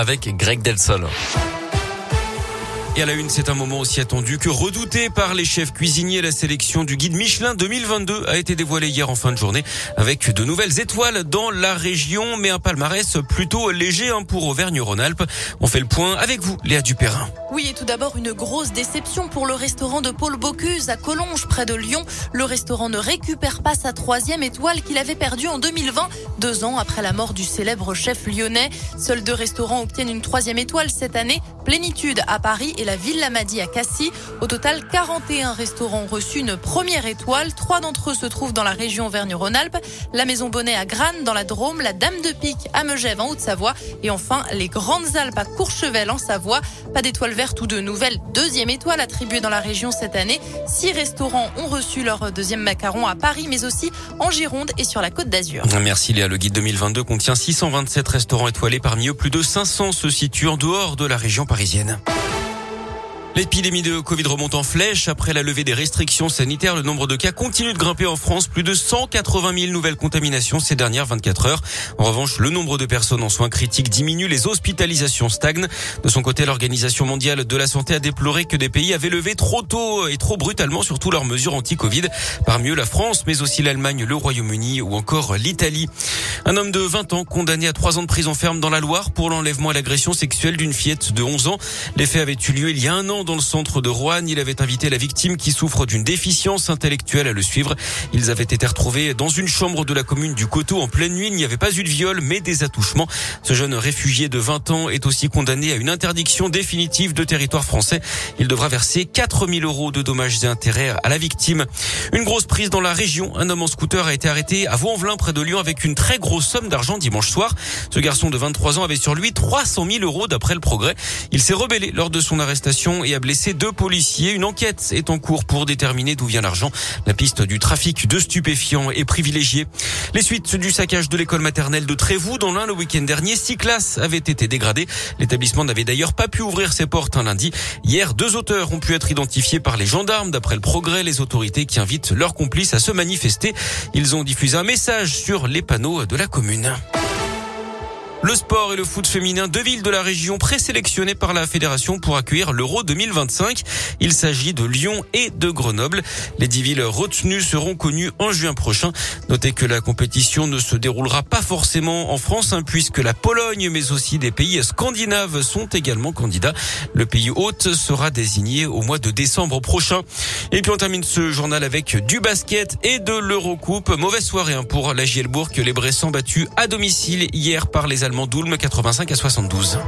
avec Greg Delsol. Et à la une, c'est un moment aussi attendu que redouté par les chefs cuisiniers. La sélection du guide Michelin 2022 a été dévoilée hier en fin de journée avec de nouvelles étoiles dans la région, mais un palmarès plutôt léger hein, pour Auvergne-Rhône-Alpes. On fait le point avec vous, Léa Dupérin. Oui, et tout d'abord une grosse déception pour le restaurant de Paul Bocuse à Collonges, près de Lyon. Le restaurant ne récupère pas sa troisième étoile qu'il avait perdue en 2020, deux ans après la mort du célèbre chef lyonnais. Seuls deux restaurants obtiennent une troisième étoile cette année. Plénitude à Paris et la Villa Madi à Cassis. Au total, 41 restaurants ont reçu une première étoile. Trois d'entre eux se trouvent dans la région Auvergne-Rhône-Alpes. La Maison Bonnet à Grannes dans la Drôme, la Dame de Pique à Megève en Haute-Savoie et enfin les Grandes Alpes à Courchevel en Savoie. Pas d'étoile verte ou de nouvelle deuxième étoile attribuée dans la région cette année. Six restaurants ont reçu leur deuxième macaron à Paris mais aussi en Gironde et sur la Côte d'Azur. Merci Léa. Le guide 2022 contient 627 restaurants étoilés. Parmi eux, plus de 500 se situent en dehors de la région parisienne. L'épidémie de Covid remonte en flèche. Après la levée des restrictions sanitaires, le nombre de cas continue de grimper en France. Plus de 180 000 nouvelles contaminations ces dernières 24 heures. En revanche, le nombre de personnes en soins critiques diminue. Les hospitalisations stagnent. De son côté, l'Organisation mondiale de la santé a déploré que des pays avaient levé trop tôt et trop brutalement surtout leurs mesures anti-Covid. Parmi eux, la France, mais aussi l'Allemagne, le Royaume-Uni ou encore l'Italie. Un homme de 20 ans condamné à 3 ans de prison ferme dans la Loire pour l'enlèvement et l'agression sexuelle d'une fillette de 11 ans. Les faits avaient eu lieu il y a un an dans le centre de Rouen. Il avait invité la victime qui souffre d'une déficience intellectuelle à le suivre. Ils avaient été retrouvés dans une chambre de la commune du Coteau en pleine nuit. Il n'y avait pas eu de viol, mais des attouchements. Ce jeune réfugié de 20 ans est aussi condamné à une interdiction définitive de territoire français. Il devra verser 4000 euros de dommages et intérêts à la victime. Une grosse prise dans la région. Un homme en scooter a été arrêté à Vaux-en-Velin près de Lyon avec une très grosse somme d'argent dimanche soir. Ce garçon de 23 ans avait sur lui 300 000 euros d'après le progrès. Il s'est rebellé lors de son arrestation a blessé deux policiers. Une enquête est en cours pour déterminer d'où vient l'argent. La piste du trafic de stupéfiants est privilégiée. Les suites du saccage de l'école maternelle de Trévoux dans l'un le week-end dernier, six classes avaient été dégradées. L'établissement n'avait d'ailleurs pas pu ouvrir ses portes un lundi. Hier, deux auteurs ont pu être identifiés par les gendarmes. D'après le progrès, les autorités qui invitent leurs complices à se manifester. Ils ont diffusé un message sur les panneaux de la commune. Le sport et le foot féminin, deux villes de la région présélectionnées par la fédération pour accueillir l'Euro 2025. Il s'agit de Lyon et de Grenoble. Les dix villes retenues seront connues en juin prochain. Notez que la compétition ne se déroulera pas forcément en France, hein, puisque la Pologne, mais aussi des pays scandinaves sont également candidats. Le pays hôte sera désigné au mois de décembre prochain. Et puis on termine ce journal avec du basket et de l'Eurocoupe. Mauvaise soirée hein, pour la Gielbourg, les Bressans battus à domicile hier par les Allemands Doulme 85 à 72.